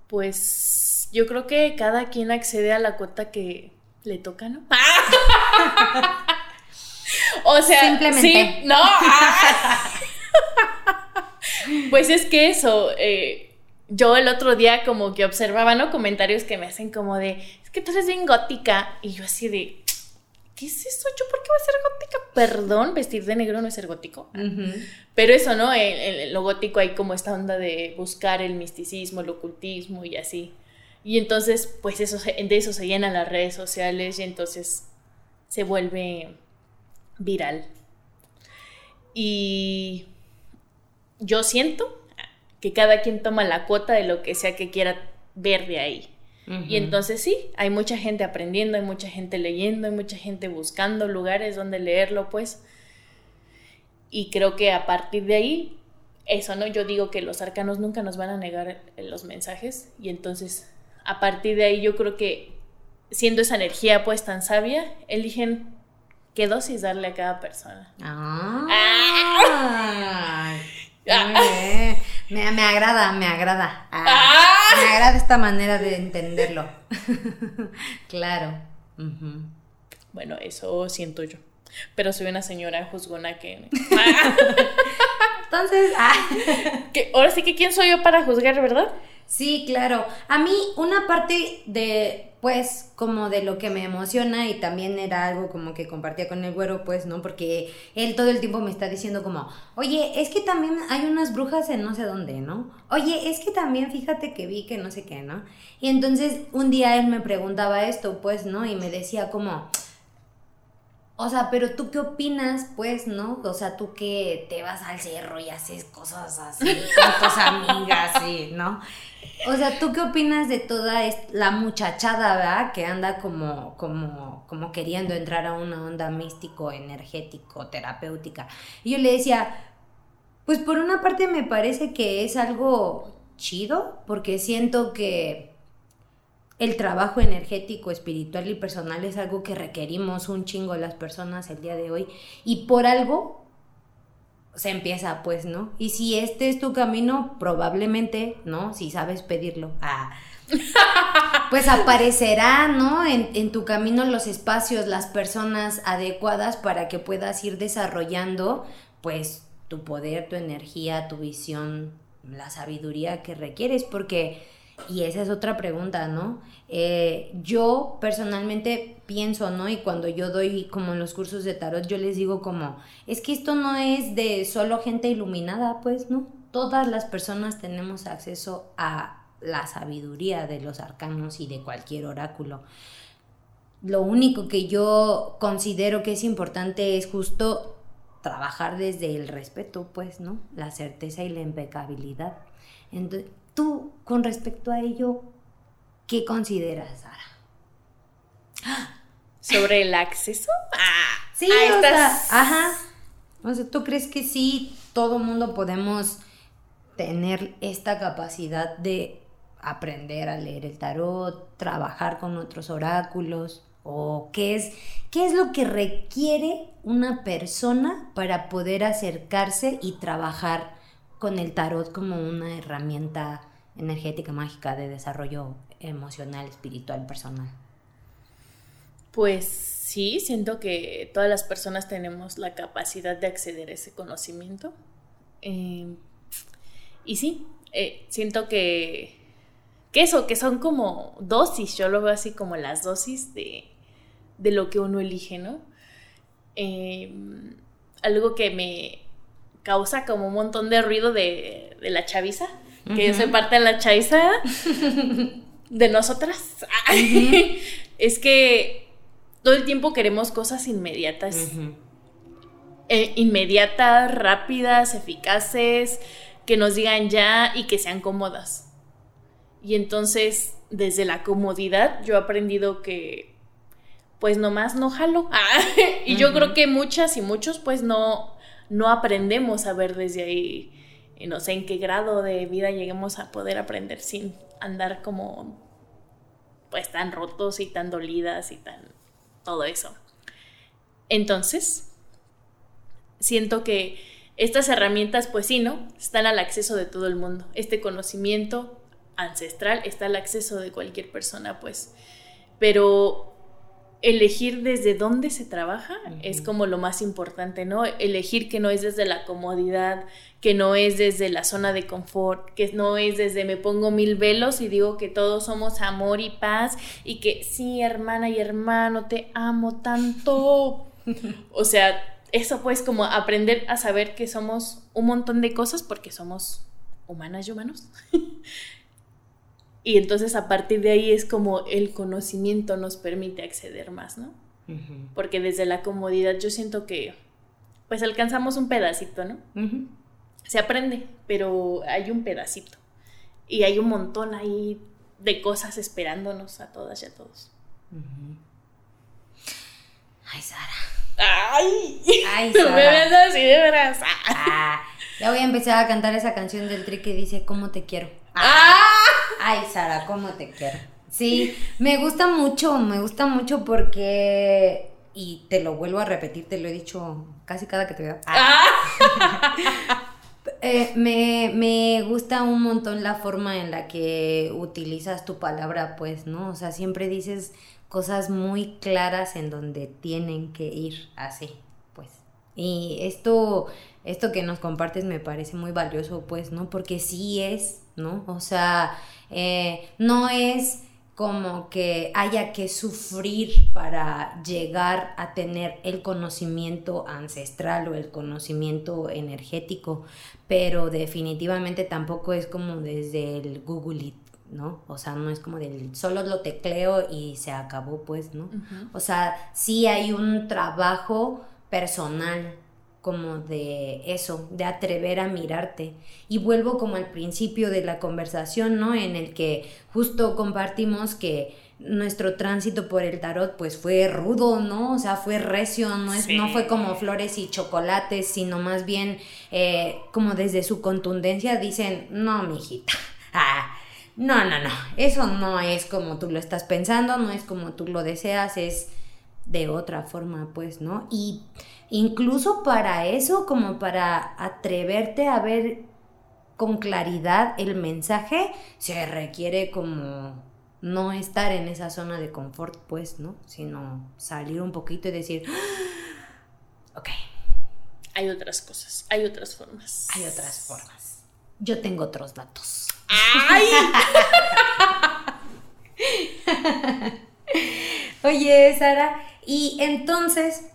Pues yo creo que cada quien accede a la cuota que le toca, ¿no? o sea, simplemente. Sí, no. pues es que eso, eh, yo el otro día como que observaba, ¿no? Comentarios que me hacen como de, es que tú eres bien gótica. Y yo así de, ¿qué es eso? ¿Yo por qué voy a ser gótica? Perdón, vestir de negro no es ser gótico. Pero eso, ¿no? En, lo gótico hay como esta onda de buscar el misticismo, el ocultismo y así. Y entonces, pues eso, de eso se llenan las redes sociales y entonces se vuelve viral. Y yo siento que cada quien toma la cuota de lo que sea que quiera ver de ahí. Y entonces sí, hay mucha gente aprendiendo, hay mucha gente leyendo, hay mucha gente buscando lugares donde leerlo, pues. Y creo que a partir de ahí, eso, ¿no? Yo digo que los arcanos nunca nos van a negar los mensajes y entonces a partir de ahí yo creo que siendo esa energía pues tan sabia, eligen qué dosis darle a cada persona. Ah. ah. Me, agrada, me agrada. Ah, ah. Me agrada esta manera de entenderlo. claro. Bueno, eso siento yo. Pero soy una señora juzgona que... Entonces, ah. ahora sí que quién soy yo para juzgar, ¿verdad? Sí, claro. A mí una parte de, pues, como de lo que me emociona y también era algo como que compartía con el güero, pues, ¿no? Porque él todo el tiempo me está diciendo como, oye, es que también hay unas brujas en no sé dónde, ¿no? Oye, es que también fíjate que vi que no sé qué, ¿no? Y entonces un día él me preguntaba esto, pues, ¿no? Y me decía como, o sea, pero tú qué opinas, pues, ¿no? O sea, tú que te vas al cerro y haces cosas así con tus amigas, sí, ¿no? O sea, ¿tú qué opinas de toda la muchachada, ¿verdad? Que anda como, como, como queriendo entrar a una onda místico, energético, terapéutica. Y yo le decía, pues por una parte me parece que es algo chido, porque siento que el trabajo energético, espiritual y personal es algo que requerimos un chingo las personas el día de hoy. Y por algo se empieza, pues, ¿no? Y si este es tu camino, probablemente, ¿no? Si sabes pedirlo. Ah. pues aparecerá, ¿no? En, en, tu camino los espacios, las personas adecuadas para que puedas ir desarrollando, pues, tu poder, tu energía, tu visión la sabiduría que requieres, porque, y esa es otra pregunta, ¿no? Eh, yo personalmente pienso, ¿no? Y cuando yo doy como en los cursos de tarot, yo les digo como, es que esto no es de solo gente iluminada, pues, ¿no? Todas las personas tenemos acceso a la sabiduría de los arcanos y de cualquier oráculo. Lo único que yo considero que es importante es justo trabajar desde el respeto, pues, ¿no? La certeza y la impecabilidad. Entonces, tú, con respecto a ello, ¿qué consideras, Sara? ¿Sobre el acceso? Ah, sí, o sea, ajá. O sea, ¿tú crees que sí, todo mundo podemos tener esta capacidad de aprender a leer el tarot, trabajar con otros oráculos? ¿O qué es, qué es lo que requiere una persona para poder acercarse y trabajar con el tarot como una herramienta energética mágica de desarrollo emocional, espiritual, personal? Pues sí, siento que todas las personas tenemos la capacidad de acceder a ese conocimiento. Eh, y sí, eh, siento que, que eso, que son como dosis, yo lo veo así como las dosis de, de lo que uno elige, ¿no? Em, algo que me causa como un montón de ruido de, la chaviza, que yo soy parte de la chaviza de nosotras, es que todo el tiempo queremos cosas inmediatas. Eh, inmediatas, rápidas, eficaces, que nos digan ya y que sean cómodas. Y entonces, desde la comodidad, yo he aprendido que pues nomás no jalo. Ah, y yo creo que muchas y muchos pues no, no aprendemos a ver desde ahí. No sé en qué grado de vida lleguemos a poder aprender sin andar como pues tan rotos y tan dolidas y tan todo eso. Entonces, siento que estas herramientas, pues sí, ¿no? Están al acceso de todo el mundo. Este conocimiento ancestral está al acceso de cualquier persona, pues. Pero elegir desde dónde se trabaja es como lo más importante, ¿no? Elegir que no es desde la comodidad, que no es desde la zona de confort, que no es desde me pongo mil velos y digo que todos somos amor y paz y que sí, hermana y hermano, te amo tanto. o sea, eso pues como aprender a saber que somos un montón de cosas porque somos humanas y humanos. Y entonces a partir de ahí es como el conocimiento nos permite acceder más, ¿no? Porque desde la comodidad yo siento que pues alcanzamos un pedacito, ¿no? Se aprende, pero hay un pedacito. Y hay un montón ahí de cosas esperándonos a todas y a todos. Ay, Sara. Ay, Ay Sara. me ves así de veras. Ah, ya voy a empezar a cantar esa canción del tri que dice ¿Cómo te quiero? ¡Ah! Ay, Sara, ¿cómo te quiero? Sí, me gusta mucho, me gusta mucho porque, y te lo vuelvo a repetir, te lo he dicho casi cada que te veo. Ah. Eh, me, me, gusta un montón la forma en la que utilizas tu palabra, pues, ¿no? O sea, siempre dices cosas muy claras en donde tienen que ir así, pues. Y esto, esto que nos compartes me parece muy valioso, pues, ¿no? Porque sí es ¿no? O sea, eh, no es como que haya que sufrir para llegar a tener el conocimiento ancestral o el conocimiento energético, pero definitivamente tampoco es como desde el Google It, ¿no? O sea, no es como del solo lo tecleo y se acabó, pues, ¿no? O sea, sí hay un trabajo personal como de eso, de atrever a mirarte. Y vuelvo como al principio de la conversación, ¿no? En el que justo compartimos que nuestro tránsito por el tarot pues fue rudo, ¿no? O sea, fue recio, no, es, no fue como flores y chocolates, sino más bien eh, como desde su contundencia dicen, no, mijita, ah, no, no, no, eso no es como tú lo estás pensando, no es como tú lo deseas, es de otra forma, pues, ¿no? Y incluso para eso, como para atreverte a ver con claridad el mensaje, se requiere como no estar en esa zona de confort, pues, ¿no? Sino salir un poquito y decir, ah, ok. Hay otras cosas, hay otras formas. Hay otras formas. yo tengo otros datos. ¡Ay! Oye, Sara, y entonces,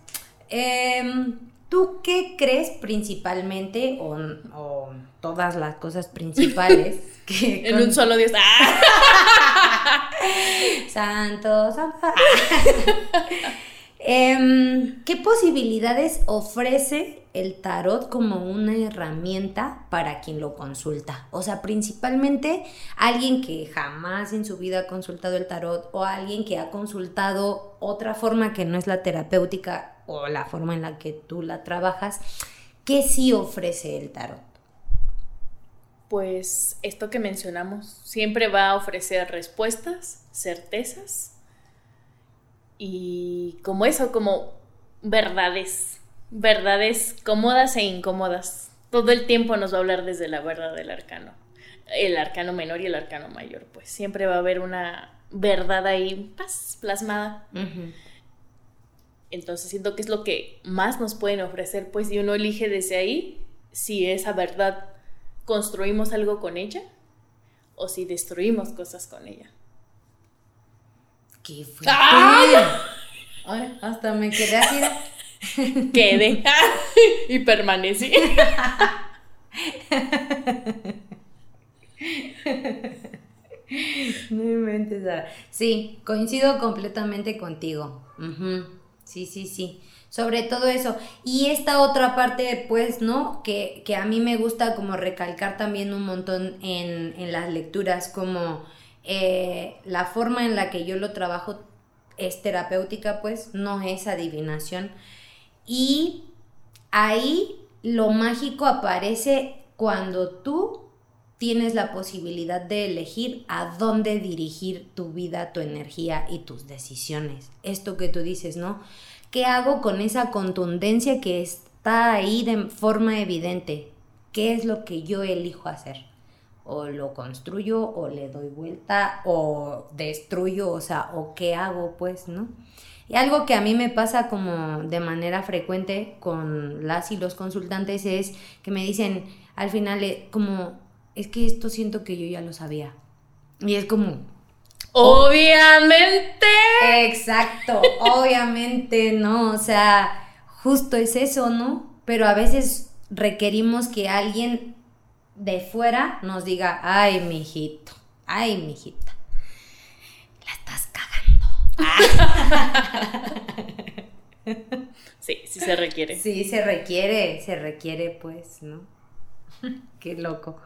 em, ¿tú qué crees principalmente, o, o todas las cosas principales que En un solo Dios. ¡Ah! Santo, santo. Em, ¿Qué posibilidades ofrece el tarot como una herramienta para quien lo consulta? O sea, principalmente alguien que jamás en su vida ha consultado el tarot o alguien que ha consultado otra forma que no es la terapéutica o la forma en la que tú la trabajas. ¿Qué sí ofrece el tarot? Pues esto que mencionamos siempre va a ofrecer respuestas, certezas y como eso, como verdades, verdades cómodas e incómodas. Todo el tiempo nos va a hablar desde la verdad del arcano, el arcano menor y el arcano mayor, pues siempre va a haber una verdad ahí plasmada. Entonces siento que es lo que más nos pueden ofrecer, pues y uno elige desde ahí si esa verdad construimos algo con ella o si destruimos cosas con ella. ¡Qué. Ay, hasta me quedé así. Quedé y permanecí. No inventes, Sara. Sí, coincido completamente contigo. Ujú. Sí, sí, sí. Sobre todo eso. Y esta otra parte, pues, ¿no? Que, que a mí me gusta como recalcar también un montón en, en las lecturas, como eh, la forma en la que yo lo trabajo es terapéutica, pues, no es adivinación. Y ahí lo mágico aparece cuando tú tienes la posibilidad de elegir a dónde dirigir tu vida, tu energía y tus decisiones. Esto que tú dices, ¿no? ¿Qué hago con esa contundencia que está ahí de forma evidente? ¿Qué es lo que yo elijo hacer? O lo construyo, o le doy vuelta, o destruyo, o sea, o qué hago, pues, ¿no? Y algo que a mí me pasa como de manera frecuente con las y los consultantes es que me dicen al final eh, como, es que esto siento que yo ya lo sabía. Y es como, Obviamente. exacto, obviamente, ¿no? O sea, justo es eso, ¿no? Pero a veces requerimos que alguien de fuera nos diga, ay, mijito, ay, mijita, la estás cagando. Sí, sí se requiere. Sí, se requiere, se requiere, pues, ¿no? Qué loco.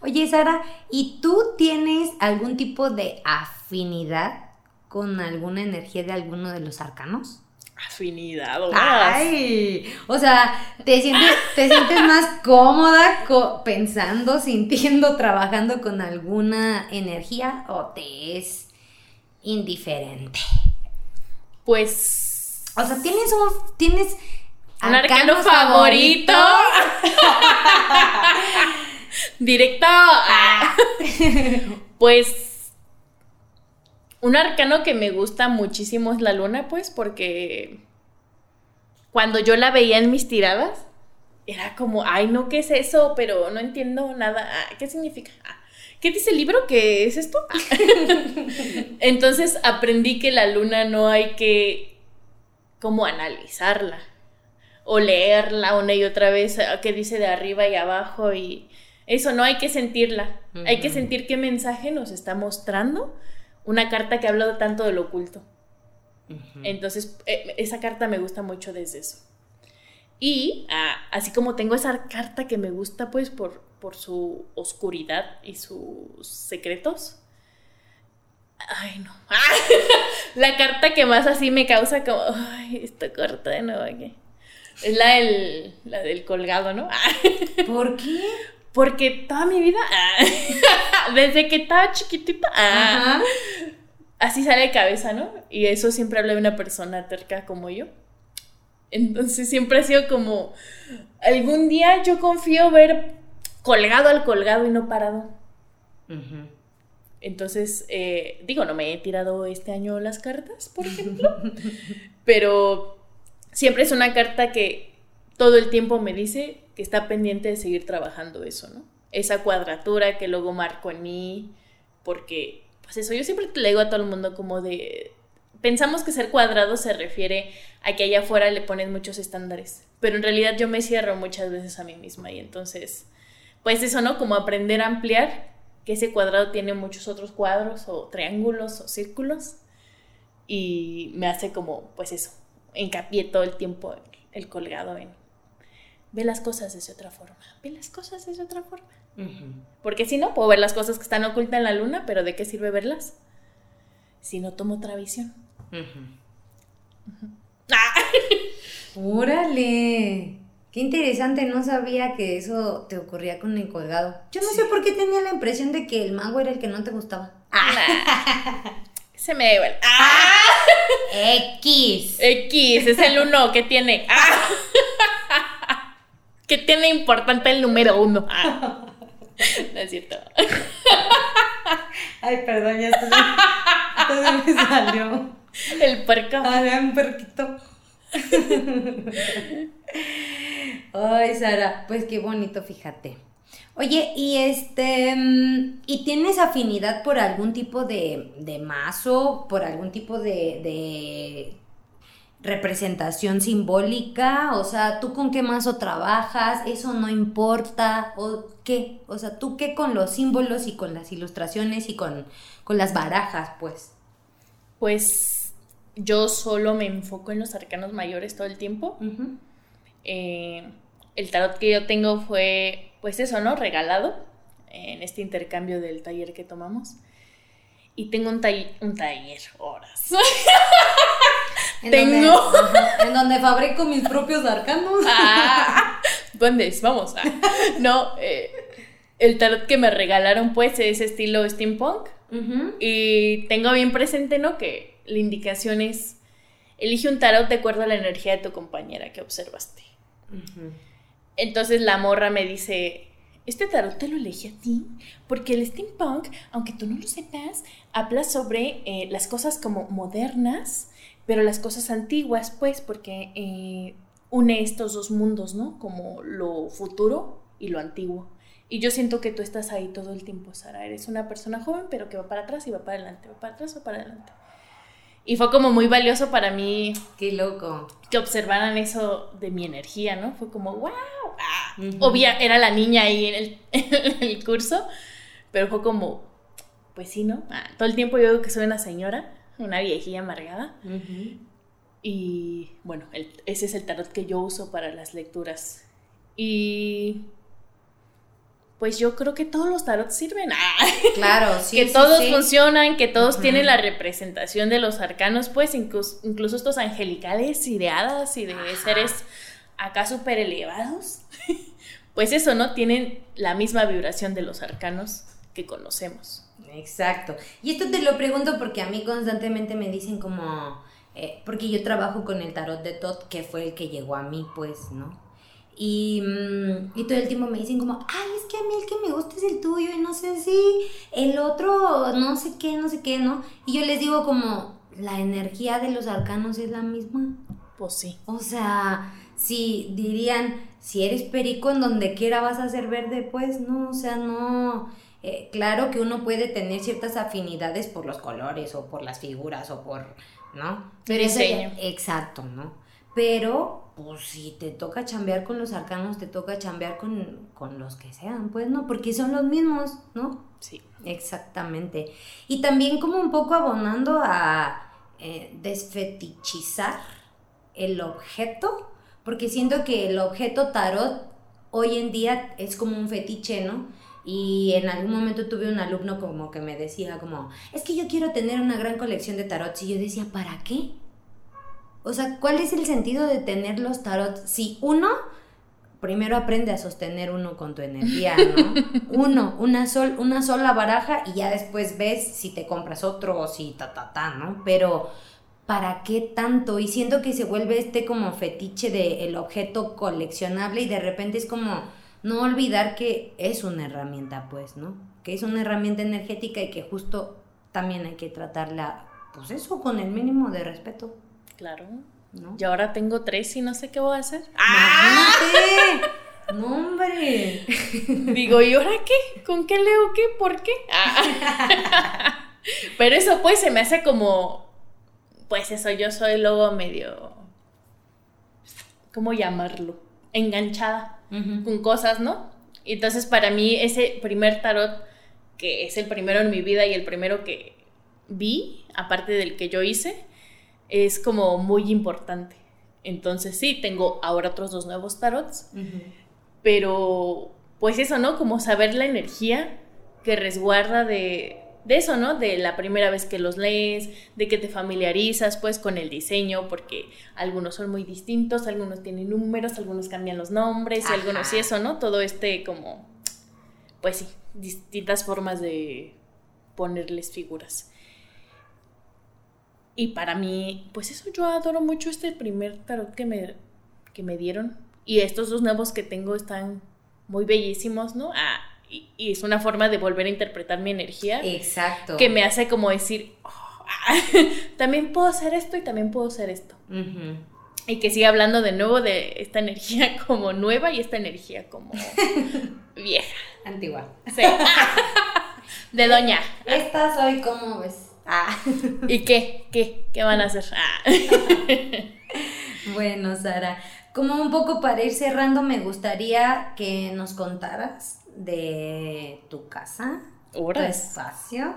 Oye, Sara, ¿y tú tienes algún tipo de afinidad con alguna energía de alguno de los arcanos? Afinidad, o Ay, o sea, ¿te sientes, te sientes más cómoda co- pensando, sintiendo, trabajando con alguna energía o te es indiferente? Pues. O sea, tienes un tienes Un arcano favorito. Directo. Ah. Pues un arcano que me gusta muchísimo es la luna, pues, porque cuando yo la veía en mis tiradas, era como, ay, no, ¿qué es eso? Pero no entiendo nada. Ah, ¿Qué significa? Ah, ¿Qué dice el libro? ¿Qué es esto? Ah. Entonces aprendí que la luna no hay que como analizarla o leerla una y otra vez, ah, qué dice de arriba y abajo y eso no hay que sentirla. Hay que sentir qué mensaje nos está mostrando una carta que habla tanto de lo oculto. Entonces, eh, esa carta me gusta mucho desde eso. Y ah, así como tengo esa carta que me gusta pues por, por su oscuridad y sus secretos. Ay, no. la carta que más así me causa como, ay, esta carta de nuevo aquí. Es la del, la del colgado, ¿no? ¿Por qué? Porque toda mi vida, ah, desde que estaba chiquitita, ah, así sale de cabeza, ¿no? Y eso siempre habla de una persona terca como yo. Entonces siempre ha sido como, algún día yo confío ver colgado al colgado y no parado. Entonces, eh, digo, no me he tirado este año las cartas, por ejemplo, pero siempre es una carta que todo el tiempo me dice que está pendiente de seguir trabajando eso, ¿no? esa cuadratura que luego marco en mí, porque, pues eso, yo siempre le digo a todo el mundo como de, pensamos que ser cuadrado se refiere a que allá afuera le ponen muchos estándares, pero en realidad yo me cierro muchas veces a mí misma y entonces, pues eso, ¿no? Como aprender a ampliar, que ese cuadrado tiene muchos otros cuadros o triángulos o círculos y me hace como, pues eso, hincapié todo el tiempo el colgado en, ve las cosas de otra forma, ve las cosas de otra forma. Porque si no, puedo ver las cosas que están ocultas en la luna, pero ¿de qué sirve verlas? Si no tomo otra visión. ¡Órale! Qué interesante, no sabía que eso te ocurría con el colgado. Yo no sé por qué tenía la impresión de que el mago era el que no te gustaba. Se me da igual. X. X, es el uno que tiene. que tiene importante el número uno. No es cierto. Ay, perdón, ya esto me salió. El puerco. Ay, un puerquito. Ay, Sara, pues qué bonito, fíjate. Oye, y este, mm, ¿y tienes afinidad por algún tipo de, de mazo, por algún tipo de, de representación simbólica? O sea, ¿tú con qué mazo trabajas? ¿Eso no importa? ¿O qué? O sea, ¿tú qué con los símbolos y con las ilustraciones y con, con las barajas, pues? Pues yo solo me enfoco en los arcanos mayores todo el tiempo. Eh, el tarot que yo tengo fue, pues eso, ¿no? Regalado en este intercambio del taller que tomamos. Y tengo un, un taller, horas. ¿En tengo. Donde, en donde fabrico mis propios arcanos. Ah, ¿Dónde Vamos. Ah. No, eh, el tarot que me regalaron, pues, es estilo steampunk. Y tengo bien presente, ¿no? Que la indicación es: elige un tarot de acuerdo a la energía de tu compañera que observaste. Entonces la morra me dice: Este tarot te lo elegí a ti, porque el steampunk, aunque tú no lo sepas, habla sobre eh, las cosas como modernas pero las cosas antiguas, pues, porque eh, une estos dos mundos, ¿no? Como lo futuro y lo antiguo. Y yo siento que tú estás ahí todo el tiempo, Sara. Eres una persona joven, pero que va para atrás y va para adelante, va para atrás, va para adelante. Y fue como muy valioso para mí. Qué loco. Que observaran eso de mi energía, ¿no? Fue como, wow. Ah, Obvia, era la niña ahí en el, en el, curso, pero fue como, pues sí, ¿no? Ah, todo el tiempo yo digo que soy una señora una viejilla amargada. Y bueno, ese es el tarot que yo uso para las lecturas. Y pues yo creo que todos los tarots sirven. Claro, sí. que todos funcionan, que todos tienen la representación de los arcanos, pues incluso, incluso estos angelicales y de hadas y de seres acá súper elevados. pues eso, ¿no? Tienen la misma vibración de los arcanos que conocemos. Exacto. Y esto te lo pregunto porque a mí constantemente me dicen como, eh, porque yo trabajo con el tarot de Todd, que fue el que llegó a mí, pues, ¿no? Y, mm, y, todo el tiempo me dicen como, ay, es que a mí el que me gusta es el tuyo y no sé si el otro, no sé qué, no sé qué, ¿no? Y yo les digo como, la energía de los arcanos es la misma. Pues sí. O sea, si dirían, si eres perico en donde quiera vas a ser verde, pues no, o sea, no eh, claro que uno puede tener ciertas afinidades por los colores o por las figuras o por, ¿no? Pero diseño. exacto, ¿no? Pero, pues si te toca chambear con los arcanos, te toca chambear con, con los que sean, pues, ¿no? Porque son los mismos, ¿no? Sí. Exactamente. Y también como un poco abonando a eh, desfetichizar el objeto, porque siento que el objeto tarot hoy en día es como un fetiche, ¿no? Y en algún momento tuve un alumno como que me decía como, es que yo quiero tener una gran colección de tarots. Y yo decía, ¿para qué? O sea, ¿cuál es el sentido de tener los tarots? Si uno, primero aprende a sostener uno con tu energía, ¿no? uno, una, sol, una sola baraja y ya después ves si te compras otro o si ta, ta, ta, ¿no? Pero... ¿Para qué tanto? Y siento que se vuelve este como fetiche del objeto coleccionable y de repente es como, no olvidar que es una herramienta, pues, ¿no? Que es una herramienta energética y que justo también hay que tratarla, pues eso, con el mínimo de respeto. Claro. ¿no? Y ahora tengo tres y no sé qué voy a hacer. ¡Imagínate! No, hombre. Digo, ¿y ahora qué? ¿Con qué leo qué? ¿Por qué? Ah. Pero eso pues se me hace como, pues eso, yo soy luego medio, ¿cómo llamarlo? Enganchada con cosas, ¿no? Entonces para mí ese primer tarot, que es el primero en mi vida y el primero que vi, aparte del que yo hice, es como muy importante. Entonces sí, tengo ahora otros dos nuevos tarots, pero pues eso, ¿no? Como saber la energía que resguarda de, de eso, ¿no? De la primera vez que los lees, de que te familiarizas pues con el diseño, porque algunos son muy distintos, algunos tienen números, algunos cambian los nombres, y algunos y eso, ¿no? Todo este como, pues sí, distintas formas de ponerles figuras. Y para mí, pues eso, yo adoro mucho este primer tarot que me, que me dieron. Y estos dos nuevos que tengo están muy bellísimos, ¿no? Ah, y, es una forma de volver a interpretar mi energía. Exacto. Que me hace como decir, oh, ah, también puedo hacer esto y también puedo hacer esto. Y que siga hablando de nuevo de esta energía como nueva y esta energía como vieja. Antigua. Sí. de doña. Esta soy como ves. Ah. ¿Y qué? ¿Qué? ¿Qué van a hacer? Ah. bueno, Sara, como un poco para ir cerrando, me gustaría que nos contaras de tu casa, tu espacio.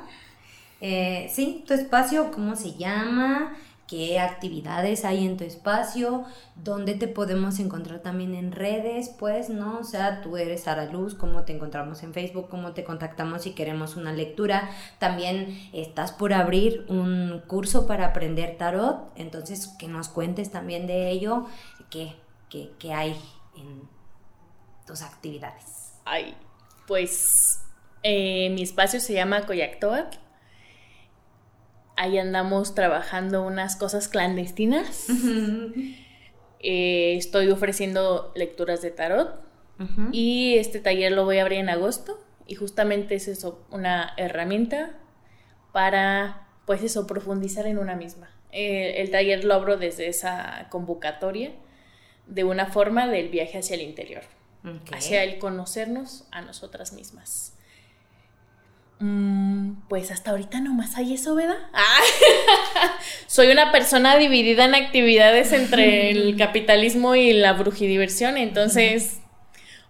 Eh, sí, tu espacio, ¿cómo se llama? qué actividades hay en tu espacio, dónde te podemos encontrar también en redes, pues, ¿no? O sea, tú eres Sara Luz, cómo te encontramos en Facebook, cómo te contactamos si queremos una lectura. También estás por abrir un curso para aprender tarot, entonces que nos cuentes también de ello, qué, qué, hay en tus actividades. Ay, pues eh, mi espacio se llama Coyactoat ahí andamos trabajando unas cosas clandestinas. Eh, estoy ofreciendo lecturas de tarot. Y este taller lo voy a abrir en agosto. Y justamente es eso, una herramienta para, pues eso, profundizar en una misma. Eh, el taller lo abro desde esa convocatoria de una forma del viaje hacia el interior, hacia el conocernos a nosotras mismas. Mm, pues hasta ahorita nomás hay eso, ¿verdad? Ah. Soy una persona dividida en actividades entre el capitalismo y la brujidiversión, entonces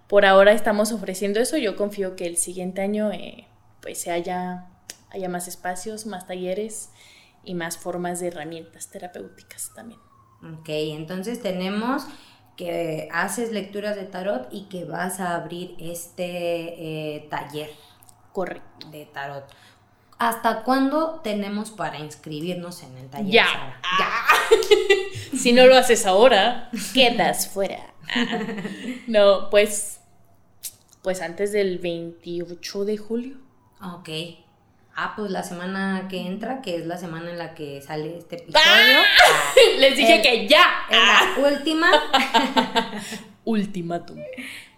por ahora estamos ofreciendo eso. Yo confío que el siguiente año eh, pues se haya, haya más espacios, más talleres y más formas de herramientas terapéuticas también. Ok, entonces tenemos que haces lecturas de tarot y que vas a abrir este eh, taller. Correcto. De tarot. ¿Hasta cuándo tenemos para inscribirnos en el taller? Ya. si no lo haces ahora, quedas fuera. no, pues. Pues antes del 28 de julio. Ok. Ah, pues la semana que entra, que es la semana en la que sale este episodio. ¡Ah! Les dije que ya. Es la última. Ultimátum.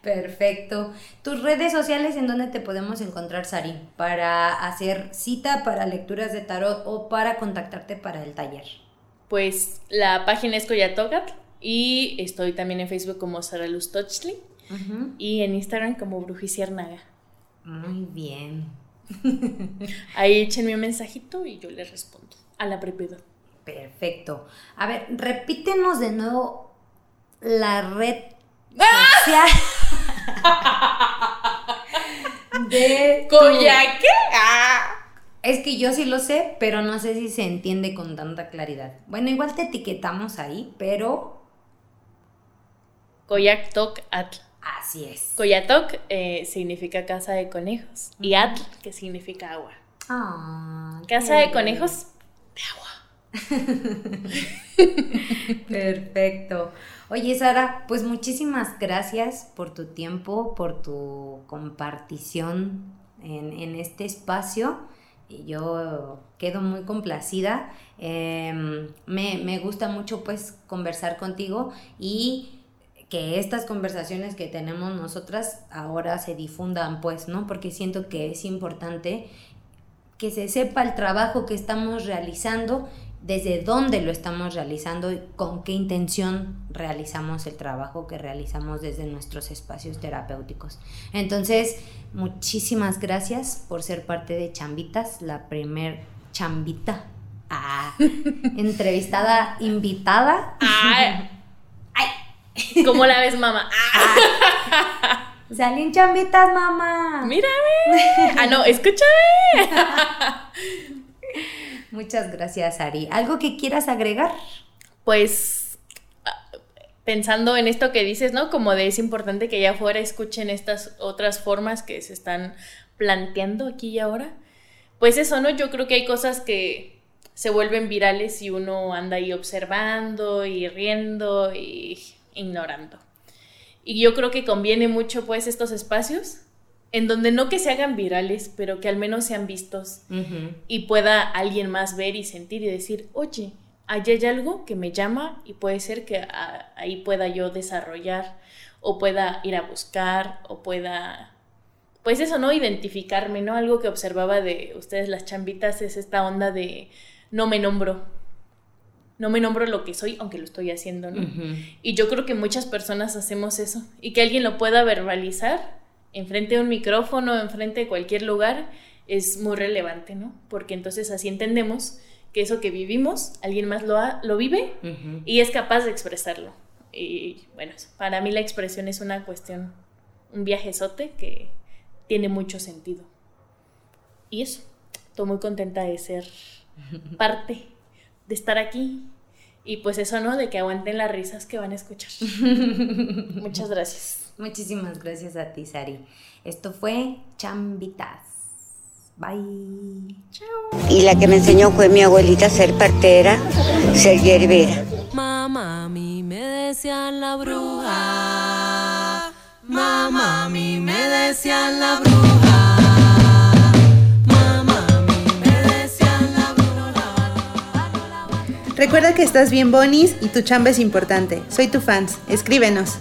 Perfecto. Tus redes sociales en donde te podemos encontrar, Sari, para hacer cita para lecturas de tarot o para contactarte para el taller. Pues la página es Coyatogat y estoy también en Facebook como Sara Luz Tochli y en Instagram como Brujiciernaga. Muy bien. Ahí échenme un mensajito y yo les respondo a la brevedad. Perfecto. A ver, repítenos de nuevo la red social. de Coyaque. Ah. Es que yo sí lo sé, pero no sé si se entiende con tanta claridad. Bueno, igual te etiquetamos ahí, pero. Coyactoc Atl. Así es. Coyatoc eh, significa casa de conejos. Y Atl, que significa agua. Ah, casa de conejos de agua. Perfecto. Oye, Sara, pues muchísimas gracias por tu tiempo, por tu compartición en, este espacio. Yo quedo muy complacida. Em, me, me gusta mucho pues conversar contigo y que estas conversaciones que tenemos nosotras ahora se difundan pues, ¿no? Porque siento que es importante que se sepa el trabajo que estamos realizando desde dónde lo estamos realizando y con qué intención realizamos el trabajo que realizamos desde nuestros espacios terapéuticos. Entonces, muchísimas gracias por ser parte de Chambitas, la primer chambita ah, entrevistada invitada. Ay. ¿Cómo la ves, mamá? Salín chambitas, mamá. Mírame. Ah, no, escúchame. Muchas gracias, Ari. ¿Algo que quieras agregar? Pues pensando en esto que dices, ¿no? Como de es importante que allá afuera escuchen estas otras formas que se están planteando aquí y ahora. Pues eso, ¿no? Yo creo que hay cosas que se vuelven virales y uno anda ahí observando y riendo y ignorando. Y yo creo que conviene mucho pues estos espacios en donde no que se hagan virales, pero que al menos sean vistos y pueda alguien más ver y sentir y decir, oye, allá hay algo que me llama y puede ser que ahí pueda yo desarrollar o pueda ir a buscar o pueda, pues eso, ¿no? Identificarme, ¿no? Algo que observaba de ustedes las chambitas es esta onda de no me nombro, no me nombro lo que soy, aunque lo estoy haciendo, ¿no? Y yo creo que muchas personas hacemos eso. Y que alguien lo pueda verbalizar enfrente de un micrófono, enfrente de cualquier lugar, es muy relevante, ¿no? Porque entonces así entendemos que eso que vivimos, alguien más lo, lo vive y es capaz de expresarlo. Y bueno, para mí la expresión es una cuestión, un viajezote que tiene mucho sentido. Y eso, estoy muy contenta de ser parte de estar aquí. Y pues eso, ¿no? De que aguanten las risas que van a escuchar. Muchas gracias. Muchísimas gracias a ti, Sari. Esto fue Chambitas. Bye. Chao. Y la que me enseñó fue mi abuelita a ser partera, ser hierbera. Mamá, a mí me decían la bruja. Mamá, a mí me decían la bruja. Recuerda que estás bien bonis y tu chamba es importante. Soy tu fans. Escríbenos.